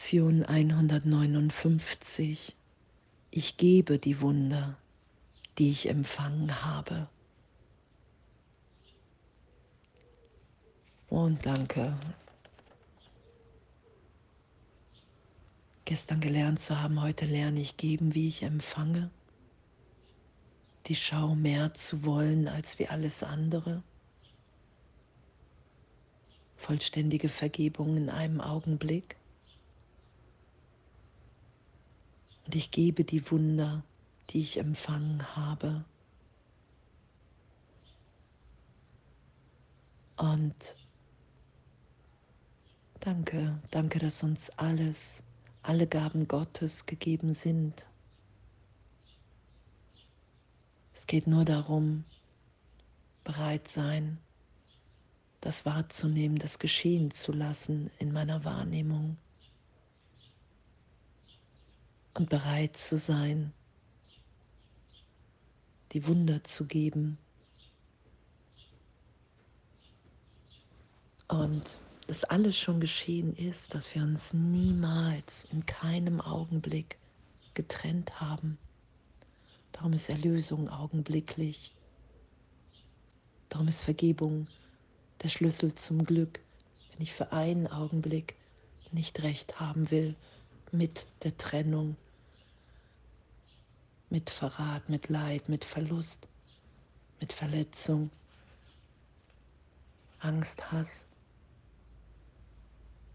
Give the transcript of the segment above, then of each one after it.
Lektion 159. Ich gebe die Wunder, die ich empfangen habe. Und danke. Gestern gelernt zu haben, heute lerne ich geben, wie ich empfange. Die Schau mehr zu wollen als wie alles andere. Vollständige Vergebung in einem Augenblick. Und ich gebe die Wunder, die ich empfangen habe. Und danke, danke, dass uns alles, alle Gaben Gottes gegeben sind. Es geht nur darum, bereit sein, das wahrzunehmen, das geschehen zu lassen in meiner Wahrnehmung und bereit zu sein, die Wunder zu geben. Und dass alles schon geschehen ist, dass wir uns niemals in keinem Augenblick getrennt haben. Darum ist Erlösung augenblicklich. Darum ist Vergebung der Schlüssel zum Glück, wenn ich für einen Augenblick nicht recht haben will mit der Trennung, mit Verrat, mit Leid, mit Verlust, mit Verletzung, Angst, Hass.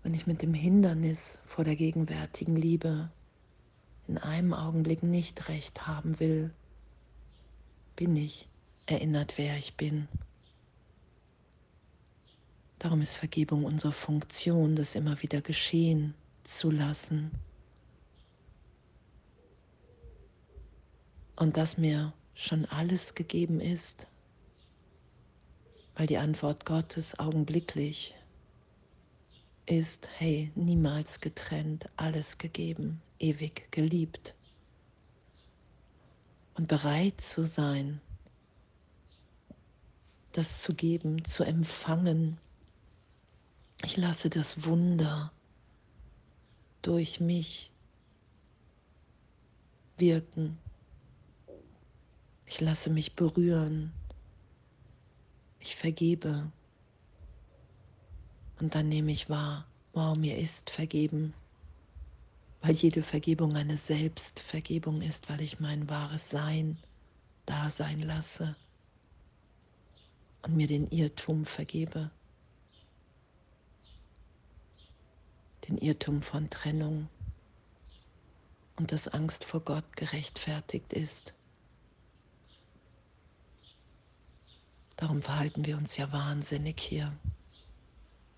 Wenn ich mit dem Hindernis vor der gegenwärtigen Liebe in einem Augenblick nicht recht haben will, bin ich erinnert, wer ich bin. Darum ist Vergebung unsere Funktion, das immer wieder geschehen zu lassen. Und dass mir schon alles gegeben ist, weil die Antwort Gottes augenblicklich ist, hey, niemals getrennt, alles gegeben, ewig geliebt. Und bereit zu sein, das zu geben, zu empfangen. Ich lasse das Wunder durch mich wirken. Ich lasse mich berühren. Ich vergebe. Und dann nehme ich wahr, wow, mir ist vergeben. Weil jede Vergebung eine Selbstvergebung ist, weil ich mein wahres Sein da sein lasse und mir den Irrtum vergebe. Den Irrtum von Trennung und dass Angst vor Gott gerechtfertigt ist. Darum verhalten wir uns ja wahnsinnig hier,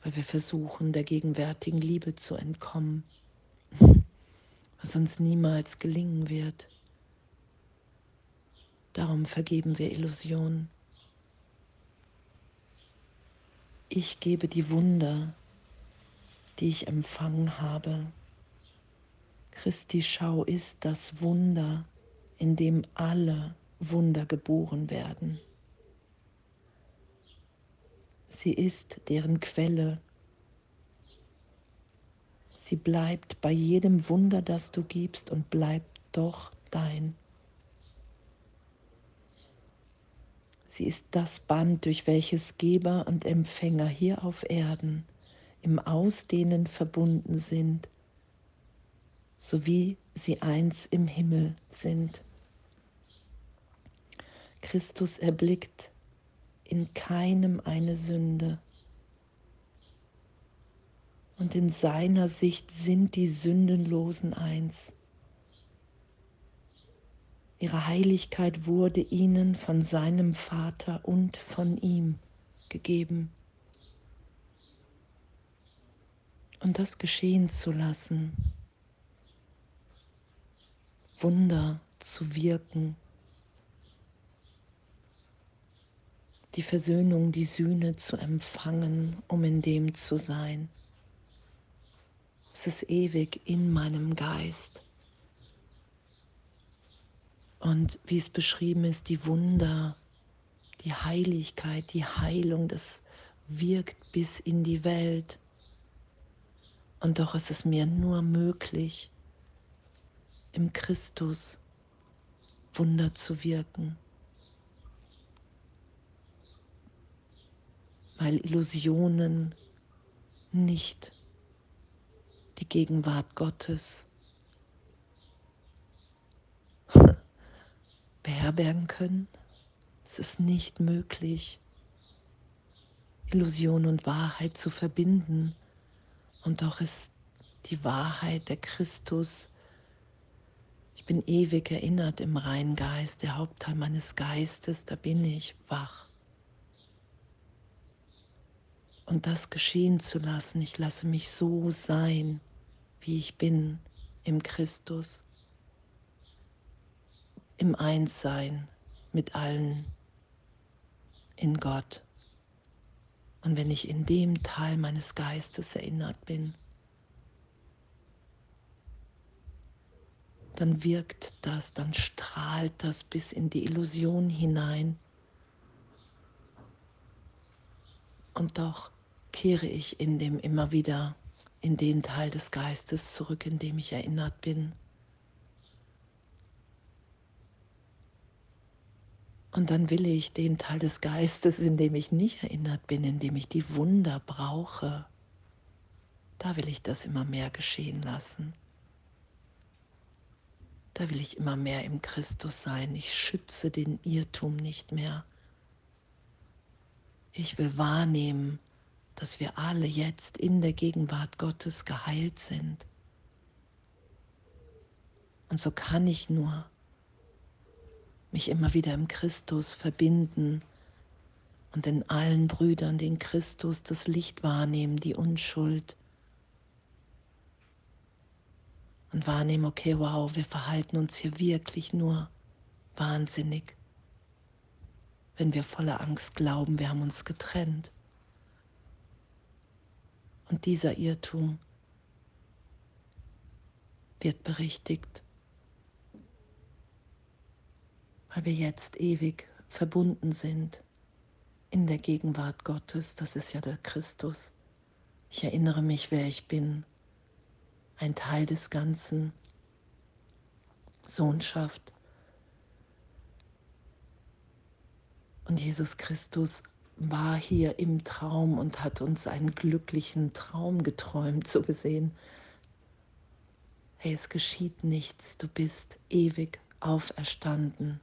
weil wir versuchen, der gegenwärtigen Liebe zu entkommen, was uns niemals gelingen wird. Darum vergeben wir Illusionen. Ich gebe die Wunder, die ich empfangen habe. Christi Schau ist das Wunder, in dem alle Wunder geboren werden. Sie ist deren Quelle. Sie bleibt bei jedem Wunder, das du gibst und bleibt doch dein. Sie ist das Band, durch welches Geber und Empfänger hier auf Erden im Ausdehnen verbunden sind, so wie sie eins im Himmel sind. Christus erblickt in keinem eine Sünde. Und in seiner Sicht sind die Sündenlosen eins. Ihre Heiligkeit wurde ihnen von seinem Vater und von ihm gegeben. Und das geschehen zu lassen, Wunder zu wirken, die Versöhnung, die Sühne zu empfangen, um in dem zu sein. Es ist ewig in meinem Geist. Und wie es beschrieben ist, die Wunder, die Heiligkeit, die Heilung, das wirkt bis in die Welt. Und doch ist es mir nur möglich, im Christus Wunder zu wirken. Weil Illusionen nicht die Gegenwart Gottes beherbergen können. Es ist nicht möglich, Illusion und Wahrheit zu verbinden. Und doch ist die Wahrheit der Christus. Ich bin ewig erinnert im reinen Geist, der Hauptteil meines Geistes, da bin ich wach. Und das geschehen zu lassen, ich lasse mich so sein, wie ich bin im Christus, im Einssein mit allen in Gott. Und wenn ich in dem Teil meines Geistes erinnert bin, dann wirkt das, dann strahlt das bis in die Illusion hinein. Und doch kehre ich in dem immer wieder in den Teil des Geistes zurück, in dem ich erinnert bin. Und dann will ich den Teil des Geistes, in dem ich nicht erinnert bin, in dem ich die Wunder brauche, da will ich das immer mehr geschehen lassen. Da will ich immer mehr im Christus sein. Ich schütze den Irrtum nicht mehr. Ich will wahrnehmen, dass wir alle jetzt in der Gegenwart Gottes geheilt sind. Und so kann ich nur mich immer wieder im Christus verbinden und in allen Brüdern den Christus, das Licht wahrnehmen, die Unschuld. Und wahrnehmen, okay, wow, wir verhalten uns hier wirklich nur wahnsinnig, wenn wir voller Angst glauben, wir haben uns getrennt. Und dieser Irrtum wird berichtigt, weil wir jetzt ewig verbunden sind in der Gegenwart Gottes. Das ist ja der Christus. Ich erinnere mich, wer ich bin, ein Teil des Ganzen, Sohnschaft. Und Jesus Christus war hier im Traum und hat uns einen glücklichen Traum geträumt, so gesehen. Hey, es geschieht nichts, du bist ewig auferstanden.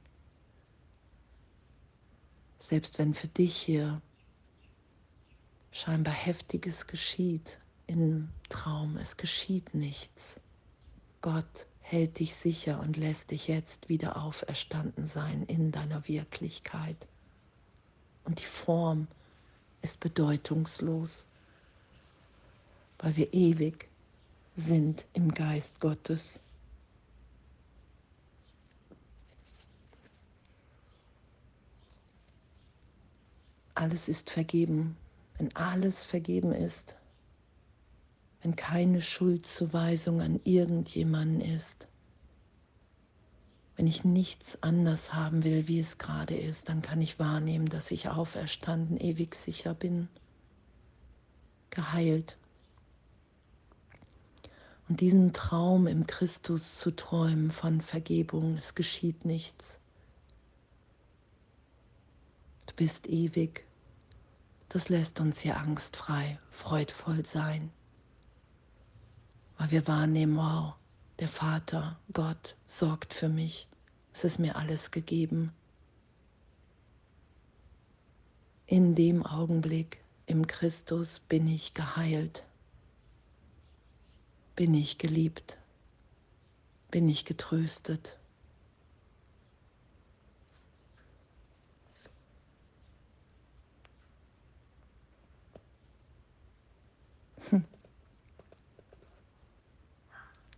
Selbst wenn für dich hier scheinbar heftiges geschieht im Traum, es geschieht nichts. Gott hält dich sicher und lässt dich jetzt wieder auferstanden sein in deiner Wirklichkeit und die Form ist bedeutungslos, weil wir ewig sind im Geist Gottes. Alles ist vergeben. Wenn alles vergeben ist, wenn keine Schuldzuweisung an irgendjemanden ist, wenn ich nichts anders haben will, wie es gerade ist, dann kann ich wahrnehmen, dass ich auferstanden, ewig sicher bin, geheilt. Und diesen Traum im Christus zu träumen von Vergebung, es geschieht nichts. Bist ewig. Das lässt uns hier angstfrei, freudvoll sein, weil wir wahrnehmen, wow, der Vater, Gott, sorgt für mich. Es ist mir alles gegeben. In dem Augenblick im Christus bin ich geheilt, bin ich geliebt, bin ich getröstet. Hm.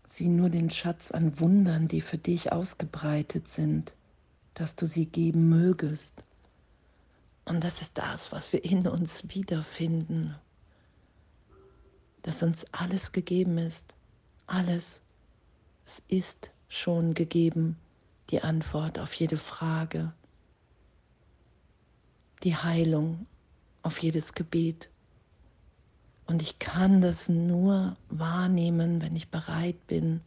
Sieh nur den Schatz an Wundern, die für dich ausgebreitet sind, dass du sie geben mögest. Und das ist das, was wir in uns wiederfinden, dass uns alles gegeben ist, alles. Es ist schon gegeben, die Antwort auf jede Frage, die Heilung auf jedes Gebet, Und ich kann das nur wahrnehmen, wenn ich bereit bin,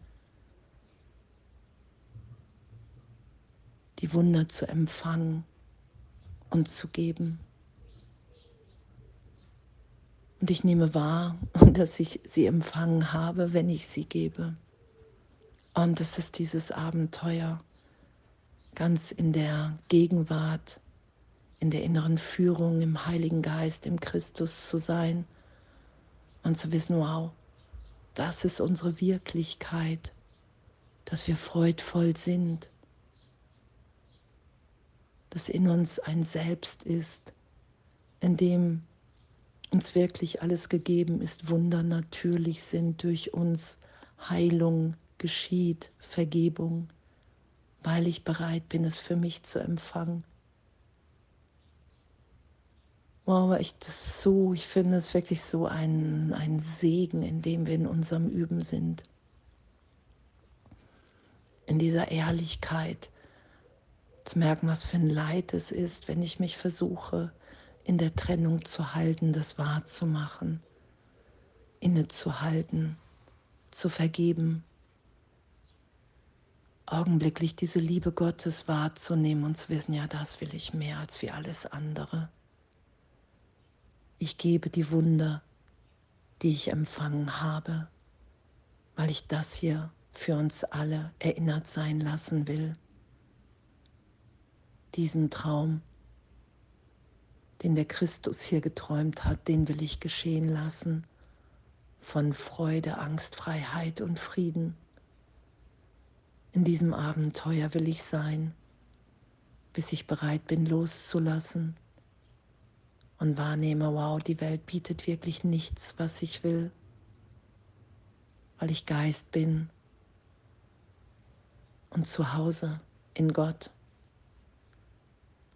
die Wunder zu empfangen und zu geben. Und ich nehme wahr, dass ich sie empfangen habe, wenn ich sie gebe. Und es ist dieses Abenteuer, ganz in der Gegenwart, in der inneren Führung, im Heiligen Geist, im Christus zu sein und zu wissen, wow, das ist unsere Wirklichkeit, dass wir freudvoll sind, dass in uns ein Selbst ist, in dem uns wirklich alles gegeben ist, Wunder natürlich sind, durch uns Heilung geschieht, Vergebung, weil ich bereit bin, es für mich zu empfangen. Wow, ich das so, ich finde es wirklich so ein, ein Segen, in dem wir in unserem Üben sind. In dieser Ehrlichkeit. Zu merken, was für ein Leid es ist, wenn ich mich versuche, in der Trennung zu halten, das wahrzumachen, innezuhalten, zu vergeben, augenblicklich diese Liebe Gottes wahrzunehmen. Und zu wissen, ja, das will ich mehr als wie alles andere. Ich gebe die Wunder, die ich empfangen habe, weil ich das hier für uns alle erinnert sein lassen will. Diesen Traum, den der Christus hier geträumt hat, den will ich geschehen lassen von Freude, Angst, Freiheit und Frieden. In diesem Abenteuer will ich sein, bis ich bereit bin loszulassen und wahrnehme, wow, die Welt bietet wirklich nichts, was ich will, weil ich Geist bin und zu Hause in Gott.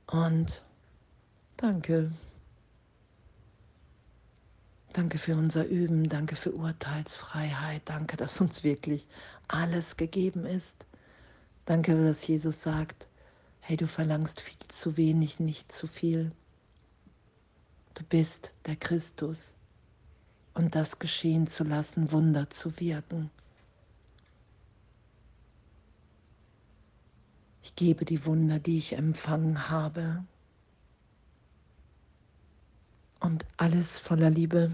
Und danke. Danke für unser Üben, danke für Urteilsfreiheit, danke, dass uns wirklich alles gegeben ist. Danke, dass Jesus sagt, hey, du verlangst viel zu wenig, nicht zu viel. Du bist der Christus und das geschehen zu lassen, Wunder zu wirken. Ich gebe die Wunder, die ich empfangen habe. Und alles voller Liebe.